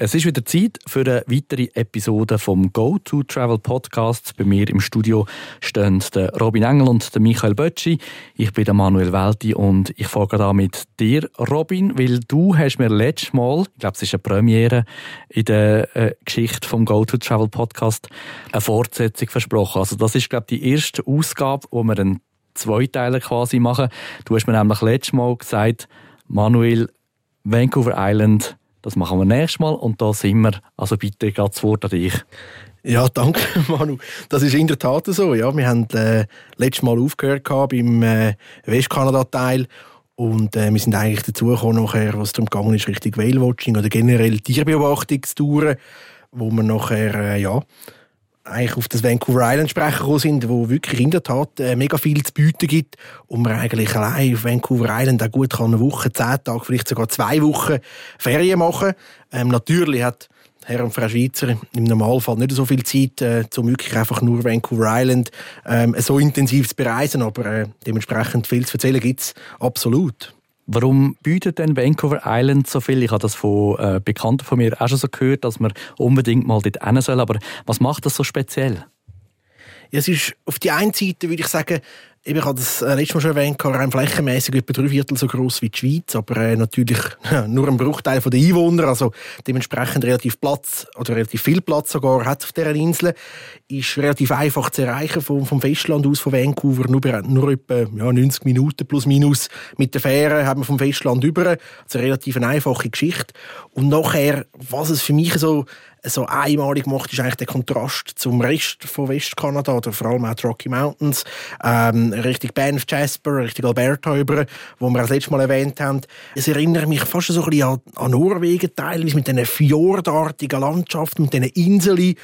Es ist wieder Zeit für eine weitere Episode vom Go to Travel Podcast. Bei mir im Studio stehen der Robin Engel und der Michael Bötschi. Ich bin der Manuel Welti und ich fange da mit dir, Robin, weil du hast mir letztes Mal, ich glaube, es ist eine Premiere in der äh, Geschichte vom Go to Travel Podcast, eine Fortsetzung versprochen. Also das ist, glaube ich, die erste Ausgabe, wo wir einen Zweiteiler quasi machen. Du hast mir nämlich letztes Mal gesagt, Manuel, Vancouver Island das machen wir nächstes Mal und da sind wir. Also bitte geht das Wort an dich. Ja, danke Manu. Das ist in der Tat so. Ja, wir haben äh, letztes Mal aufgehört beim äh, Westkanada-Teil und äh, wir sind eigentlich dazu gekommen, nachher, was darum gegangen ist, Richtung Whale-Watching oder generell Tierbeobachtungstouren, wo wir nachher, äh, ja, eigentlich auf das Vancouver Island sprechen gekommen sind, wo wirklich in der Tat äh, mega viel zu bieten gibt und man eigentlich allein auf Vancouver Island auch gut kann eine Woche, zehn Tage, vielleicht sogar zwei Wochen Ferien machen. Ähm, natürlich hat Herr und Frau Schweizer im Normalfall nicht so viel Zeit, äh, um wirklich einfach nur Vancouver Island ähm, so intensiv zu bereisen, aber äh, dementsprechend viel zu erzählen gibt es absolut. Warum bietet denn Vancouver Island so viel? Ich habe das von äh, Bekannten von mir auch schon so gehört, dass man unbedingt mal dort hin soll. Aber was macht das so speziell? Ja, es ist auf die einen Seite, würde ich sagen, ich habe das äh, letztes Mal schon erwähnt, rein flächenmäßig etwa drei Viertel so groß wie die Schweiz, aber äh, natürlich nur ein Bruchteil der Einwohner, also dementsprechend relativ Platz oder relativ viel Platz sogar hat auf dieser Insel. Ist relativ einfach zu erreichen vom, vom Festland aus, von Vancouver, nur, nur etwa ja, 90 Minuten plus minus mit der Fähre haben wir vom Festland über. Also eine relativ einfache Geschichte. Und nachher, was es für mich so so einmalig macht, ist eigentlich der Kontrast zum Rest von Westkanada oder vor allem auch die Rocky Mountains, ähm, Richtung Banff, Jasper, Richtung Alberta über, wo wir das letzte Mal erwähnt haben. Es erinnert mich fast so ein bisschen an, an Norwegen teilweise mit diesen fjordartigen Landschaften, mit diesen Inseln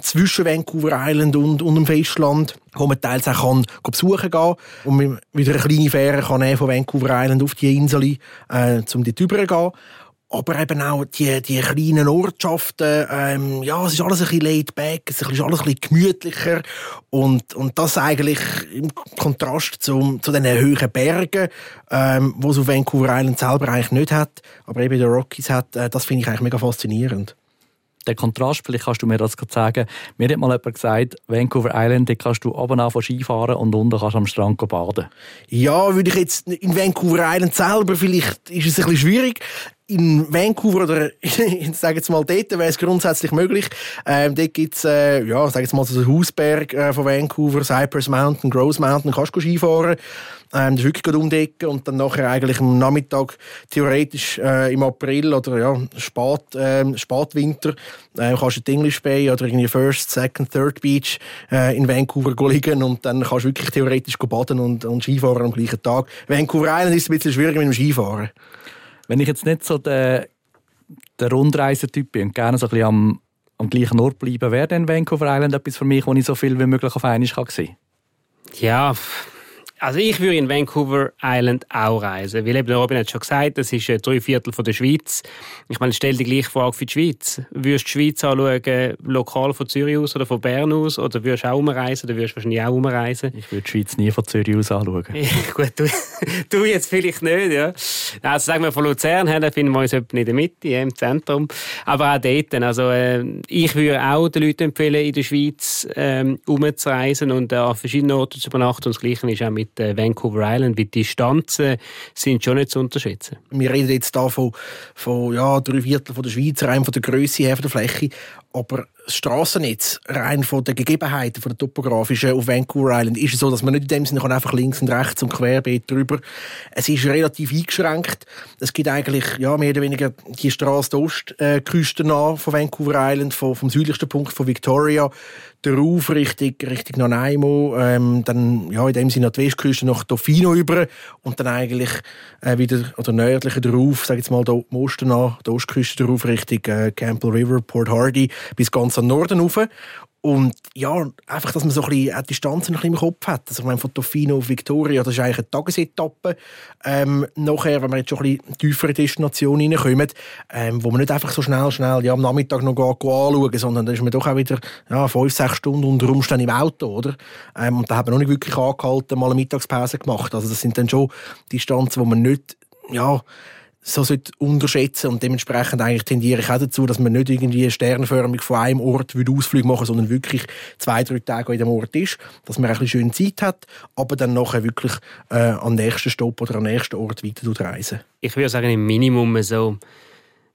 zwischen Vancouver Island und, und dem Festland wo man teils auch kann, besuchen kann und man wieder eine kleine Fähre kann von Vancouver Island auf die Insel, äh, um dort rüber zu gehen. Aber eben auch die, die kleinen Ortschaften, ähm, ja, es ist alles ein bisschen laid back, es ist alles ein bisschen gemütlicher. Und, und das eigentlich im Kontrast zu, zu den hohen Bergen, ähm, wo so Vancouver Island selber eigentlich nicht hat, aber eben die Rockies hat, äh, das finde ich eigentlich mega faszinierend der Kontrast, vielleicht kannst du mir das sagen. Mir hat mal jemand gesagt, Vancouver Island, da kannst du oben auf Skifahren und unten kannst du am Strand baden. Ja, würde ich jetzt in Vancouver Island selber, vielleicht ist es ein bisschen schwierig in Vancouver oder ich sage jetzt mal dort wäre es grundsätzlich möglich. Ähm, dort gibt es, äh, ja, sage jetzt mal so einen Hausberg äh, von Vancouver, Cypress Mountain, Gross Mountain, kannst du Skifahren. Ähm, das ist wirklich um die Ecke und dann nachher eigentlich am Nachmittag theoretisch äh, im April oder ja, Spat, äh, Spätwinter äh, kannst du die English Bay oder irgendwie First, Second, Third Beach äh, in Vancouver liegen und dann kannst du wirklich theoretisch baden und, und Skifahren am gleichen Tag. Vancouver Island ist ein bisschen schwieriger mit dem Skifahren. Wenn ich jetzt nicht so der, der Rundreisetyp bin und gerne so ein bisschen am, am gleichen Ort bleiben, wäre dann Vancouver Island etwas für mich, wo ich so viel wie möglich auf einmal sehen kann? Ja, also ich würde in Vancouver Island auch reisen, weil eben Robin hat schon gesagt, das ist drei Viertel von der Schweiz. Ich meine, stell die gleiche Frage für die Schweiz. Würdest du die Schweiz anschauen, lokal von Zürich aus oder von Bern aus, oder würdest du auch umreisen, oder würdest du wahrscheinlich auch umreisen? Ich würde die Schweiz nie von Zürich aus anschauen. Gut, du, du, jetzt vielleicht nicht, ja. Also sagen wir von Luzern her, da finden wir uns etwa in der Mitte, ja, im Zentrum. Aber auch dort, also äh, ich würde auch den Leuten empfehlen, in der Schweiz ähm, umzureisen und äh, an verschiedenen Orten zu übernachten. Und das Gleiche ist auch mit mit äh, Vancouver Island, weil die Distanzen sind schon nicht zu unterschätzen. Wir reden jetzt da von, von ja, drei Viertel von der Schweiz, rein von der Größe her, von der Fläche. Aber das Strassennetz, rein von den Gegebenheiten, von der topografischen auf Vancouver Island, ist es so, dass man nicht in dem Sinne einfach links und rechts und querbeet drüber. Es ist relativ eingeschränkt. Es gibt eigentlich, ja, mehr oder weniger die Straße der Ostküste nach von Vancouver Island, vom, vom südlichsten Punkt von Victoria, der Ruf Richtung, Richtung Nanaimo, ähm, dann, ja, in dem Sinne die Westküste nach Tofino über und dann eigentlich äh, wieder, oder nördlicher der Ruf, sag jetzt mal, da Osten nach, der Ostküste der Ruf Richtung äh, Campbell River, Port Hardy, bis ganz am Norden rauf. Und ja, einfach, dass man so ein bisschen die Distanzen ein bisschen im Kopf hat. Also, ich meine, von Tofino auf Victoria, das ist eigentlich eine Tagesetappe. Ähm, nachher, wenn wir jetzt schon ein bisschen tiefere Destinationen reinkommen, ähm, wo man nicht einfach so schnell, schnell ja, am Nachmittag noch anschauen sondern dann ist man doch auch wieder ja, fünf, sechs Stunden unter Umständen im Auto, oder? Ähm, und da haben wir noch nicht wirklich angehalten, mal eine Mittagspause gemacht. Also, das sind dann schon Distanzen, wo man nicht, ja, so unterschätzen und dementsprechend eigentlich tendiere ich auch dazu, dass man nicht irgendwie sternförmig von einem Ort Ausflug machen sondern wirklich zwei, drei Tage in dem Ort ist, dass man ein bisschen schöne Zeit hat, aber dann nachher wirklich äh, am nächsten Stopp oder am nächsten Ort weiter reisen. Ich würde sagen, im Minimum so,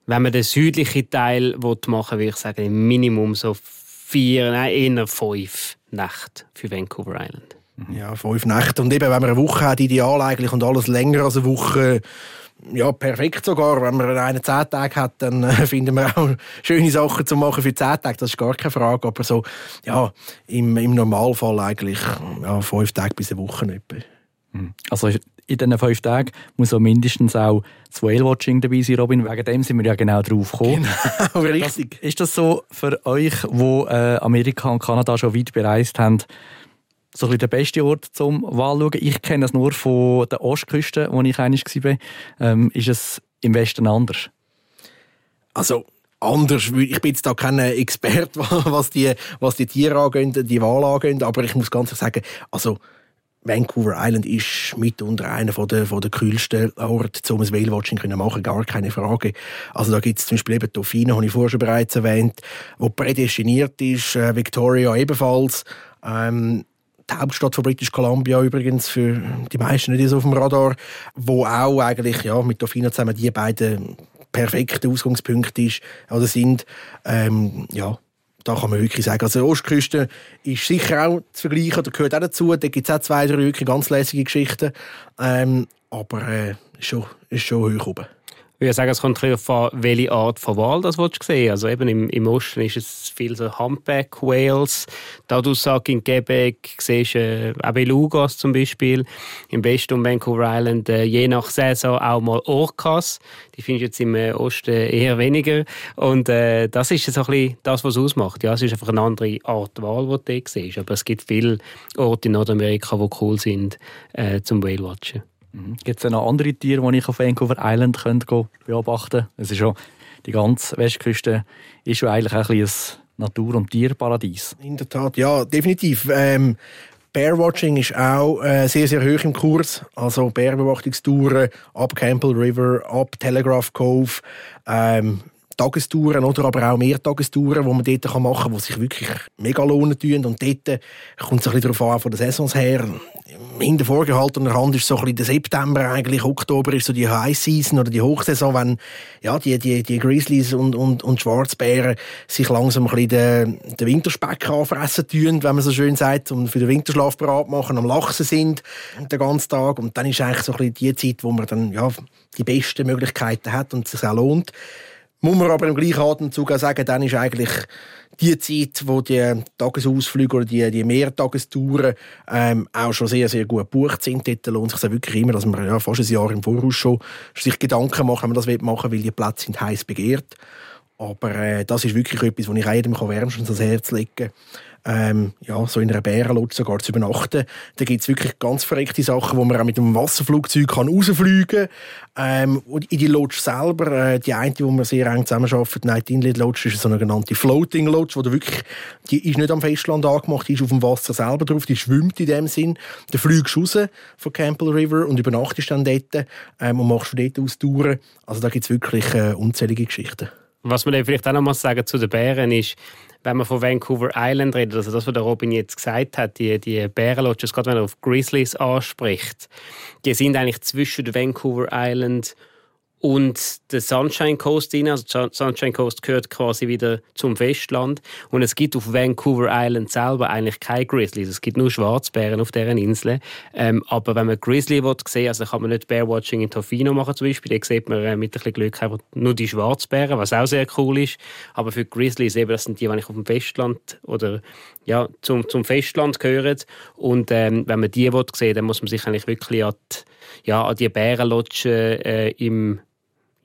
wenn man den südlichen Teil machen will, würde ich sagen, im Minimum so vier, nein, eher fünf Nächte für Vancouver Island. Ja, fünf Nächte. Und eben, wenn man eine Woche hat, ideal eigentlich, und alles länger als eine Woche, ja, perfekt sogar. Wenn man einen zehn Tage hat, dann äh, finden wir auch schöne Sachen zu machen für zehn Tage. Das ist gar keine Frage. Aber so, ja, im, im Normalfall eigentlich ja, fünf Tage bis eine Woche etwa. Hm. Also in diesen fünf Tagen muss auch mindestens auch das Whale-Watching dabei sein, Robin. Wegen dem sind wir ja genau drauf gekommen. Genau, richtig. Das, ist das so für euch, wo äh, Amerika und Kanada schon weit bereist haben, so ein der beste Ort zum Wahlschauen. Ich kenne es nur von der Ostküste, wo ich einmal war. Ähm, ist es im Westen anders? Also, anders. Ich bin jetzt da kein Experte, was die, was die Tiere angehen, die Wahl angehen, aber ich muss ganz ehrlich sagen, also, Vancouver Island ist mitunter einer der, der kühlsten Orte, um ein Whale-Watching zu machen, gar keine Frage. Also da gibt es zum Beispiel eben Dauphine, habe ich vorher schon bereits erwähnt, wo prädestiniert ist, äh, Victoria ebenfalls. Ähm, die Hauptstadt von British Columbia übrigens, für die meisten nicht so auf dem Radar, wo auch eigentlich ja, mit Dauphine zusammen die beiden perfekten Ausgangspunkte ist, oder sind. Ähm, ja, da kann man wirklich sagen, also die Ostküste ist sicher auch zu vergleichen, oder gehört auch dazu. Da gibt es auch zwei, drei wirklich ganz lässige Geschichten. Ähm, aber äh, ist, schon, ist schon hoch oben. Ich würde sagen, es kommt darauf an, welche Art von Wal das du sehen Also eben im, im Osten ist es viel so Humpback Whales. Da du sagst, in Quebec siehst du äh, auch Belugas zum Beispiel. Im Westen um Vancouver Island äh, je nach Saison auch mal Orcas. Die findest du jetzt im äh, Osten eher weniger. Und äh, das ist so ein bisschen das, was es ausmacht. Ja, es ist einfach eine andere Art Wahl, die du siehst. Aber es gibt viele Orte in Nordamerika, die cool sind äh, zum Whale-Watchen. Mhm. Gibt es noch andere Tiere, die ich auf Vancouver Island könnte beobachten könnte? Es ist schon, die ganze Westküste ist schon eigentlich ein, ein Natur- und Tierparadies. In der Tat, ja, definitiv. Ähm, Bearwatching ist auch äh, sehr, sehr hoch im Kurs. Also Bärbeobachtungstouren ab Campbell River, ab Telegraph Cove, ähm, Tagestouren oder aber auch Mehrtagestouren, die man dort machen kann, die sich wirklich mega lohnen tun. Und dort kommt es ein bisschen darauf an, von den Saisons her. Hinter vorgehaltener Hand ist so ein bisschen der September, eigentlich Oktober ist so die High Season oder die Hochsaison, wenn ja, die, die, die Grizzlies und, und, und Schwarzbären sich langsam ein bisschen den, den Winterspeck anfressen tun, wenn man so schön sagt, und für den Winterschlaf bereit machen, am Lachsen sind den ganzen Tag. Und dann ist eigentlich so ein bisschen die Zeit, wo man dann ja, die besten Möglichkeiten hat und es sich auch lohnt. Muss man aber im gleichen Atemzug auch sagen, dann ist eigentlich die Zeit, wo die Tagesausflüge oder die, die Mehrtagestouren ähm, auch schon sehr, sehr gut gebucht sind. Dort lohnt sich wirklich immer, dass man ja, fast ein Jahr im Voraus schon sich Gedanken macht, wenn man das machen will, weil die Plätze sind heiß begehrt. Aber äh, das ist wirklich etwas, was ich jedem wärmstens ans Herz legen kann ähm, ja, so in einer Bärenlodge sogar zu übernachten. Da gibt es wirklich ganz verreckte Sachen, wo man auch mit einem Wasserflugzeug kann rausfliegen kann. Ähm, und in die Lodge selber, äh, die eine, die wir sehr eng zusammenarbeiten, Night Inlet Lodge, ist eine sogenannte Floating Lodge, wo du wirklich, die ist nicht am Festland angemacht, die ist auf dem Wasser selber drauf, die schwimmt in dem Sinn. Du fliegst raus von Campbell River und übernachtest dann dort ähm, und machst von dort aus Touren. Also da gibt es wirklich äh, unzählige Geschichten. Was man vielleicht auch noch mal sagen zu den Bären ist, wenn man von Vancouver Island redet, also das, was der Robin jetzt gesagt hat, die, die Bärenlodges, gerade wenn er auf Grizzlies anspricht, die sind eigentlich zwischen Vancouver Island und der Sunshine Coast rein. Also Sunshine Coast gehört quasi wieder zum Festland. Und es gibt auf Vancouver Island selber eigentlich keine Grizzlies. Es gibt nur Schwarzbären auf deren Insel. Ähm, aber wenn man Grizzly will sehen, also kann man nicht Bearwatching in Tofino machen zum Beispiel. Da sieht man äh, mit ein bisschen Glück einfach nur die Schwarzbären, was auch sehr cool ist. Aber für Grizzlies eben, das sind die, die auf dem Festland oder ja, zum, zum Festland gehören. Und ähm, wenn man die will sehen, dann muss man sich eigentlich wirklich an die, ja, an die Bärenlodge äh, im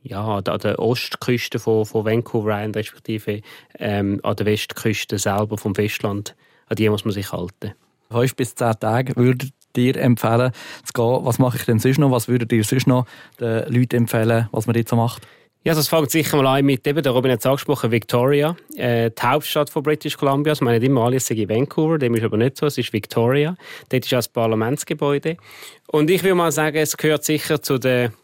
ja, an der Ostküste von, von Vancouver Island, respektive ähm, an der Westküste selber vom Festland, an die muss man sich halten. Fünf bis zehn Tage würdet ihr empfehlen zu gehen. Was mache ich denn sonst noch? Was würdet ihr sonst noch den Leuten empfehlen, was man jetzt so macht? Ja, das fängt sicher mal an mit, eben, der Robin hat es angesprochen, Victoria, äh, die Hauptstadt von British Columbia. Also, man nicht immer alles in Vancouver, dem ist aber nicht so, es ist Victoria. Dort ist auch das Parlamentsgebäude. Und ich würde mal sagen, es gehört sicher zu den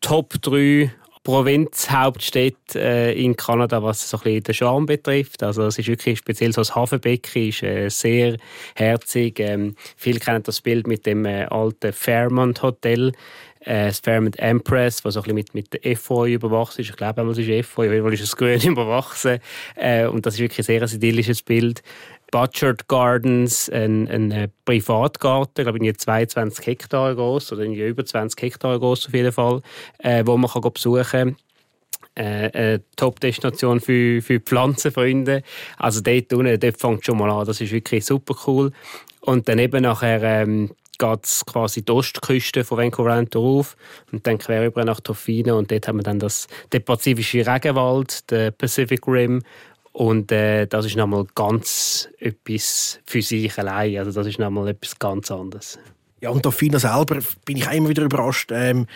Top 3 Provinzhauptstadt äh, in Kanada, was so ein bisschen den Charme betrifft. Also es ist wirklich speziell so das Hafenbecken ist äh, sehr herzig. Ähm, viele kennen das Bild mit dem äh, alten Fairmont Hotel. Äh, das Fairmont Empress, was so ein bisschen mit, mit der FOI überwachsen ist. Ich glaube, einmal ist FOI, auf jeden ist es grün überwachsen. Äh, und das ist wirklich ein sehr idyllisches Bild. Butchert Gardens, ein, ein äh, Privatgarten, glaube ich, 22 Hektar groß oder über 20 Hektar groß auf jeden Fall, äh, wo man kann besuchen kann. Äh, eine Top-Destination für, für Pflanzenfreunde. Also dort unten, dort fängt schon mal an. Das ist wirklich super cool. Und dann eben nachher ähm, geht es quasi die Ostküste von Vancouver Island und dann quer über nach Tofino und dort haben wir dann das, den pazifischen Regenwald, den Pacific Rim und äh, das ist nochmal ganz etwas für sich allein. Also das ist nochmal etwas ganz anderes. Ja, und Tofino selber bin ich auch immer wieder überrascht. Ähm,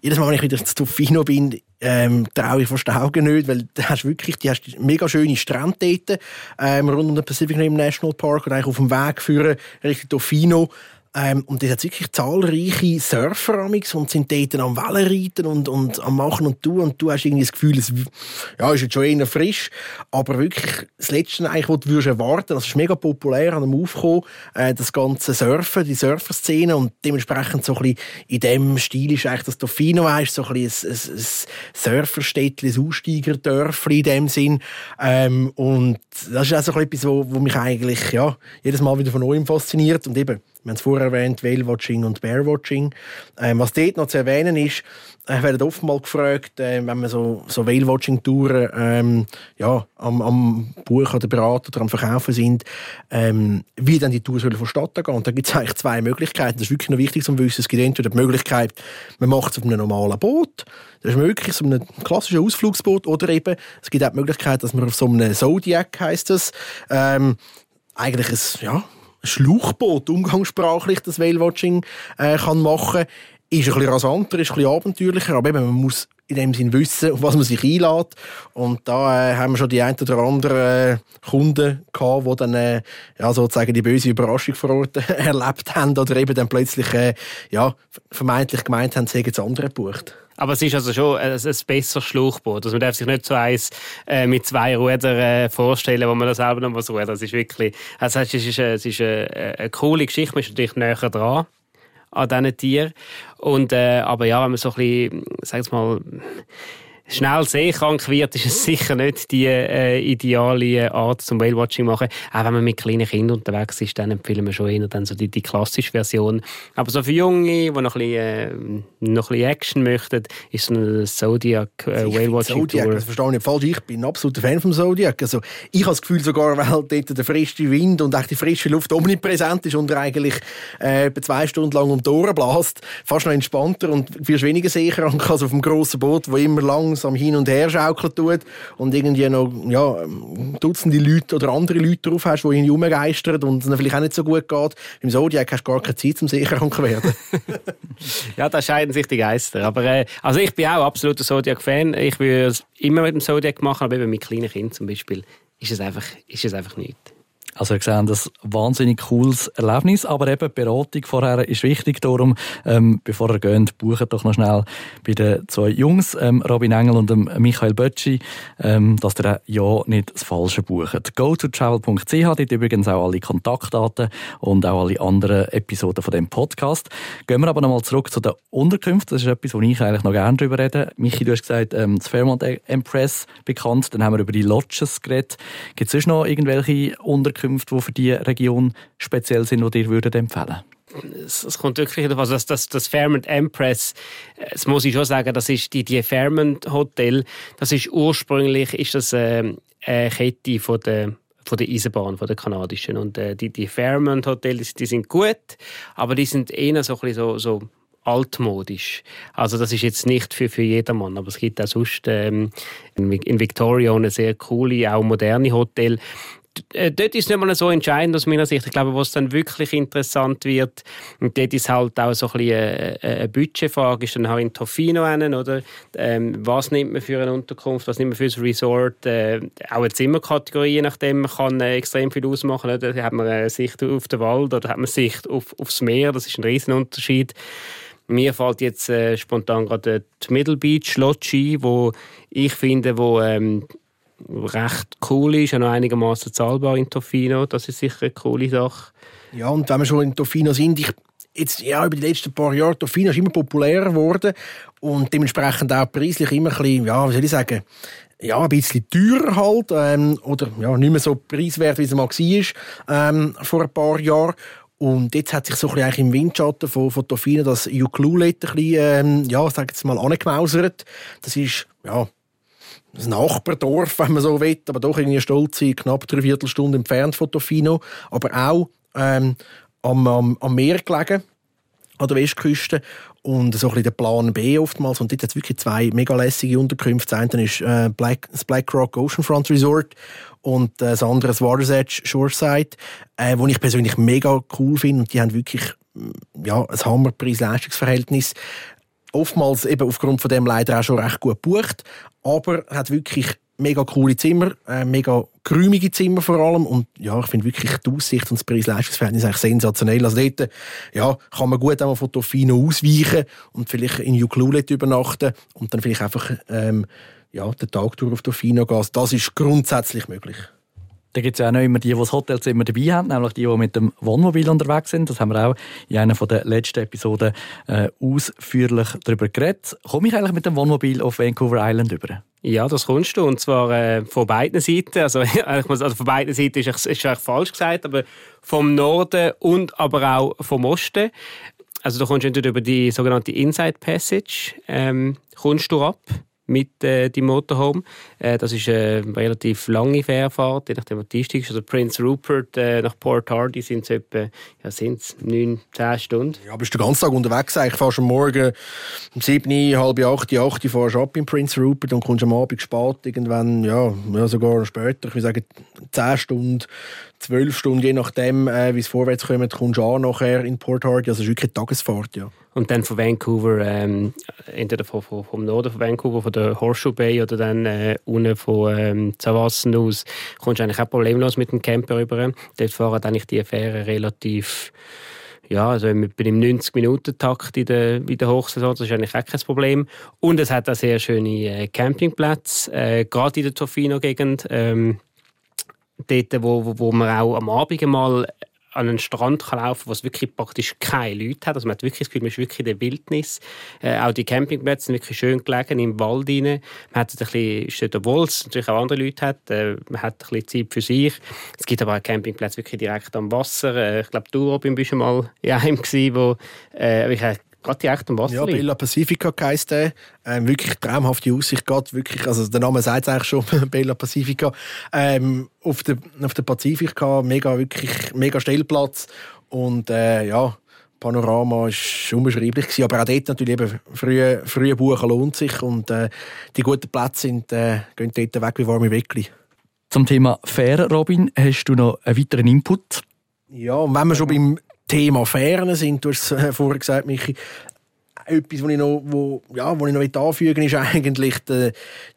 jedes Mal, wenn ich wieder zu Tofino bin, ähm, traue ich fast Augen nicht, weil du hast wirklich, die hast mega schöne Strände dort, ähm, rund um den Pacific Rim National Park und eigentlich auf dem Weg führen Richtung Tofino. Ähm, und es hat wirklich zahlreiche Surfer und sind dort am Wellenreiten und, und am Machen und Tun. Und du hast irgendwie das Gefühl, es ja, ist jetzt schon eher frisch. Aber wirklich das Letzte, eigentlich, was du würdest erwarten das ist mega populär an dem Aufkommen, äh, das ganze Surfen, die Surferszene. Und dementsprechend so ein bisschen in dem Stil ist eigentlich das Tofino, weißt, so ein bisschen ein, ein, Surferstädtchen, ein Aussteigerdörfli in dem Sinn. Ähm, und das ist auch so etwas, wo mich eigentlich ja, jedes Mal wieder von neuem fasziniert. Und eben, wir haben es vorher erwähnt, Whale-Watching und Bear-Watching. Ähm, was dort noch zu erwähnen ist, ich werde oft mal gefragt, äh, wenn man so, so Whale-Watching-Touren ähm, ja, am, am Buch oder beraten oder am Verkaufen sind, ähm, wie dann die Tour soll vonstatten gehen. Und da gibt es eigentlich zwei Möglichkeiten. Das ist wirklich noch wichtig zu wissen. Es gibt entweder die Möglichkeit, man macht es auf einem normalen Boot. Das ist möglich, so einem klassischen Ausflugsboot. Oder eben, es gibt auch die Möglichkeit, dass man auf so einem Zodiac, heisst das, ähm, eigentlich ein, ja, Schluchboot, umgangssprachlich, das Whale-Watching äh, kann machen. Ist ein bisschen rasanter, ist ein bisschen abenteuerlicher, aber eben, man muss in dem Sinn wissen, auf was man sich einlädt. Und da äh, haben wir schon die ein oder anderen äh, Kunden gehabt, die dann äh, ja, sozusagen die böse Überraschung vor Ort erlebt haben oder eben dann plötzlich äh, ja, vermeintlich gemeint haben, sie hätten das andere gebucht. Aber es ist also schon ein, ein besseres Schluchboot. Also man darf sich nicht so eins äh, mit zwei Rudern äh, vorstellen, wo man das selber noch was rudert. Das ist wirklich, also es ist, es ist eine, eine coole Geschichte. Man ist natürlich näher dran an diesen Tieren. Und, äh, aber ja, wenn man so ein bisschen, sag mal, schnell seekrank wird, ist es sicher nicht die äh, ideale Art zum Whale-Watching machen. Auch wenn man mit kleinen Kindern unterwegs ist, dann empfehlen wir schon eher dann so die, die klassische Version. Aber so für Junge, die noch ein bisschen, äh, noch ein bisschen Action möchten, ist so ein Zodiac äh, Whale-Watching Zodiac, das verstehe ich nicht falsch. Ich bin ein absoluter Fan vom Zodiac. Also, ich habe das Gefühl sogar, weil dort der frische Wind und auch die frische Luft omnipräsent ist und eigentlich äh, zwei Stunden lang um die Ohren bläst, fast noch entspannter und viel weniger seekrank als auf dem grossen Boot, wo immer lang langsam hin und her schaukeln tut und irgendwie noch ja, Dutzende Leute oder andere Leute drauf hast, die ihn rumgeistern und es vielleicht auch nicht so gut geht. Im Zodiac hast du gar keine Zeit, um sicher zu werden. ja, da scheiden sich die Geister. Aber äh, also ich bin auch absoluter Zodiac-Fan. Ich würde es immer mit dem Zodiac machen, aber eben mit kleinen Kindern zum Beispiel ist es einfach, ist es einfach nichts. Also wir sehen das wahnsinnig cooles Erlebnis, aber eben Beratung vorher ist wichtig. Darum, ähm, bevor ihr geht, bucht doch noch schnell bei den zwei Jungs, ähm, Robin Engel und Michael Bötschi, ähm, dass ihr ja nicht das Falsche bucht. Go to travel.ch, dort übrigens auch alle Kontaktdaten und auch alle anderen Episoden von dem Podcast. Gehen wir aber nochmal zurück zu den Unterkünften. Das ist etwas, wo ich eigentlich noch gerne drüber rede. Michi, du hast gesagt, ähm, das Fairmont Empress bekannt. Dann haben wir über die Lodges geredet. Gibt es sonst noch irgendwelche Unterkünfte, Unterkünfte, die für diese Region speziell sind, die ihr würdet empfehlen es, kommt wirklich darauf, also das, das, Fairmont Empress, das muss ich schon sagen, das ist die, die Fairmont Hotel, das ist ursprünglich ist das, äh, eine Kette von der von der Eisenbahn, von der kanadischen. Und äh, die, die Fairmont Hotels, die sind gut, aber die sind eher so, ein so, so altmodisch. Also das ist jetzt nicht für, für jedermann, aber es gibt auch sonst ähm, in Victoria eine sehr coole, auch moderne Hotel. Äh, dort ist es nicht mal so entscheidend aus meiner Sicht. Ich glaube, was dann wirklich interessant wird, und dort ist halt auch so ein bisschen eine, eine Budgetfrage, ist dann auch in Tofino einen, oder? Ähm, was nimmt man für eine Unterkunft, was nimmt man für ein Resort? Äh, auch eine Zimmerkategorie, je nachdem, kann äh, extrem viel ausmachen. Oder? Hat man eine Sicht auf den Wald oder hat man Sicht auf, aufs Meer? Das ist ein Riesenunterschied. Mir fällt jetzt äh, spontan gerade die Middle Beach Lodge ein, wo ich finde, wo ähm, recht cool ist, auch noch einigermaßen zahlbar in Tofino. Das ist sicher eine coole Sache. Ja, und wenn wir schon in Tofino sind, ich jetzt, ja, über die letzten paar Jahre, Tofino ist immer populärer geworden und dementsprechend auch preislich immer ein bisschen, ja, wie soll ich sagen, ja, ein bisschen teurer halt, ähm, oder ja, nicht mehr so preiswert, wie es mal war, ähm, vor ein paar Jahren. Und jetzt hat sich so ein bisschen im Windschatten von, von Tofino das Uclulet ein bisschen, ähm, ja, sag jetzt mal, angemausert. Das ist, ja, ein Nachbardorf, wenn man so will, aber doch irgendwie stolz knapp drei Viertelstunde entfernt von Tofino, aber auch ähm, am, am, am Meer gelegen, an der Westküste. Und so ein bisschen der Plan B oftmals. Und dort hat es wirklich zwei mega lässige Unterkünfte. Das eine ist äh, Black, das Black Rock Oceanfront Resort und äh, das andere das Water's Edge Shoreside, äh, wo ich persönlich mega cool finde. Und die haben wirklich ja, ein Hammer Preis-Leistungsverhältnis oftmals eben aufgrund von dem leider auch schon recht gut gebucht, aber hat wirklich mega coole Zimmer, äh, mega geräumige Zimmer vor allem und ja, ich finde wirklich die Aussicht und das Preis-Leistungsverhältnis eigentlich sensationell. Also dort ja, kann man gut einmal von Tofino ausweichen und vielleicht in Uclulet übernachten und dann vielleicht einfach ähm, ja, den Tag durch auf Tofino gehen. Das ist grundsätzlich möglich. Da gibt es ja auch noch immer die, die das Hotelzimmer dabei haben, nämlich die, die mit dem Wohnmobil unterwegs sind. Das haben wir auch in einer der letzten Episoden äh, ausführlich darüber geredet. Komme ich eigentlich mit dem Wohnmobil auf Vancouver Island über? Ja, das kommst du. Und zwar äh, von beiden Seiten. Also, also von beiden Seiten ist, ist eigentlich falsch gesagt, aber vom Norden und aber auch vom Osten. Also du kommst entweder über die sogenannte Inside Passage ähm, kommst du ab mit äh, dem Motorhome. Äh, das ist eine relativ lange Fährfahrt, je nachdem, was die ist. Also Prince Rupert äh, nach Port Hardy sind es etwa ja, sind's 9, 10 Stunden. Ja, bist du den ganzen Tag unterwegs. Ich fährst am Morgen um 7, halb 8, 8 fährst ab in Prince Rupert und kommst am Abend spät, irgendwann, ja sogar später, ich würde sagen 10 Stunden, 12 Stunden, je nachdem, äh, wie es vorwärts kommt, kommst du an nachher in Port Hardy. Also es ist wirklich eine Tagesfahrt, ja. Und dann von Vancouver, ähm, entweder vom, vom Norden von Vancouver, von der Horseshoe Bay oder dann äh, unten von ähm, Zavassen aus, kommst du eigentlich auch problemlos mit dem Camper rüber. Dort fahren eigentlich die Fähren relativ ja, also ich bin im 90-Minuten-Takt in der, in der Hochsaison, das ist eigentlich auch kein Problem. Und es hat auch sehr schöne äh, Campingplätze, äh, gerade in der Tofino-Gegend. Ähm, dort, wo, wo, man auch am Abend mal an einen Strand kann laufen kann, wo es wirklich praktisch keine Leute hat. Also man hat wirklich das Gefühl, man ist wirklich in der Wildnis. Äh, auch die Campingplätze sind wirklich schön gelegen, im Wald rein. Man hat ein bisschen, ist obwohl es natürlich auch andere Leute hat, äh, man hat ein bisschen Zeit für sich. Es gibt aber auch Campingplätze wirklich direkt am Wasser. Äh, ich glaube, du, Robin, bist schon mal in einem gewesen, wo äh, ich Gerade direkt am Wasser. Ja, Bella Pacifica heisst der. Ähm, wirklich traumhafte Aussicht. Geht wirklich, also der Name sagt es eigentlich schon, Bella Pacifica. Ähm, auf der, auf der Pazifik mega, wirklich, mega Stellplatz. Und äh, ja, Panorama war unbeschreiblich gewesen. Aber auch dort natürlich eben früh, früh buchen lohnt sich. Und äh, die guten Plätze sind, äh, gehen dort weg wie warme Weckli. Zum Thema Fähre, Robin, hast du noch einen weiteren Input? Ja, und wenn wir schon beim Thema Ferne sind, du hast es äh, vorher gesagt, Michi, etwas, was ich noch, wo, ja, wo ich noch anfügen ist eigentlich die,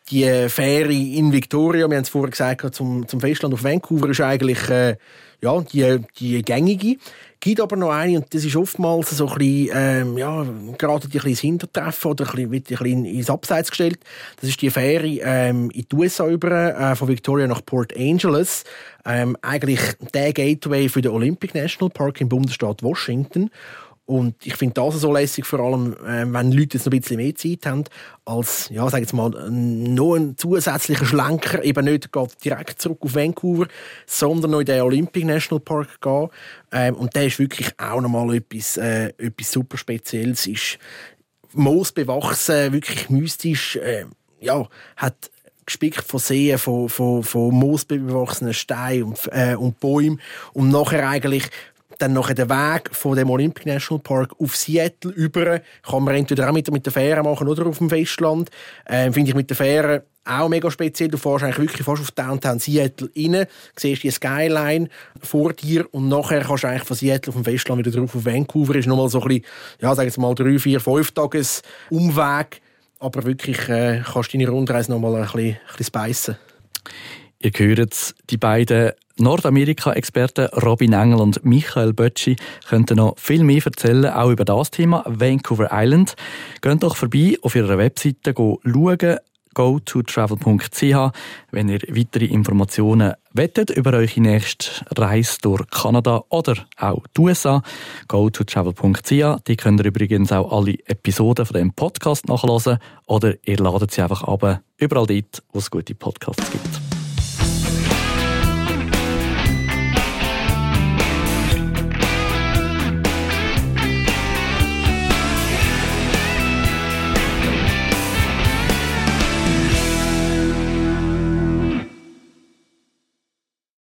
die Fähre in Victoria. Wir haben es vorher gesagt, zum, zum Festland auf Vancouver ist eigentlich äh, ja, die, die gängige. Gibt aber noch eine, und das ist oftmals so ein bisschen, ähm, ja, gerade ein bisschen ins Hintertreffen oder ein bisschen, ein bisschen ins Abseits gestellt. Das ist die Fähre ähm, in die USA über, äh, von Victoria nach Port Angeles. Ähm, eigentlich der Gateway für den Olympic National Park im Bundesstaat Washington. Und ich finde das so lässig, vor allem, äh, wenn Leute jetzt noch ein bisschen mehr Zeit haben, als, ja, sag jetzt mal, noch ein zusätzlicher Schlenker, eben nicht direkt zurück auf Vancouver, sondern noch in den Olympic National Park gehen. Ähm, und der ist wirklich auch nochmal etwas, äh, etwas super Spezielles. Ist moosbewachsen, wirklich mystisch, äh, ja, hat gespickt von Seen, von, von, von moosbewachsenen Steinen und, äh, und Bäumen und nachher eigentlich dann noch den Weg von dem Olympic National Park auf Seattle über. Kann man entweder auch mit, mit der Fähre machen oder auf dem Festland. Ähm, Finde ich mit der Fähre auch mega speziell. Du fährst eigentlich wirklich fast auf Downtown Seattle rein, siehst die Skyline vor dir und nachher kannst du eigentlich von Seattle auf dem Festland wieder drauf auf Vancouver. Ist nochmal so ein bisschen, ja, sagen wir mal, drei, vier, fünf Tages Umweg. Aber wirklich äh, kannst du deine Rundreise nochmal ein bisschen, ein bisschen. Ihr hört es, die beiden Nordamerika-Experten Robin Engel und Michael Bötschi könnten noch viel mehr erzählen, auch über das Thema Vancouver Island. Geht doch vorbei auf ihrer Webseite schauen, go2travel.ch, wenn ihr weitere Informationen wettet über eure nächste Reise durch Kanada oder auch die USA. go2travel.ch. Die könnt ihr übrigens auch alle Episoden von dem Podcast nachlesen oder ihr ladet sie einfach ab, überall dort, wo es gute Podcasts gibt.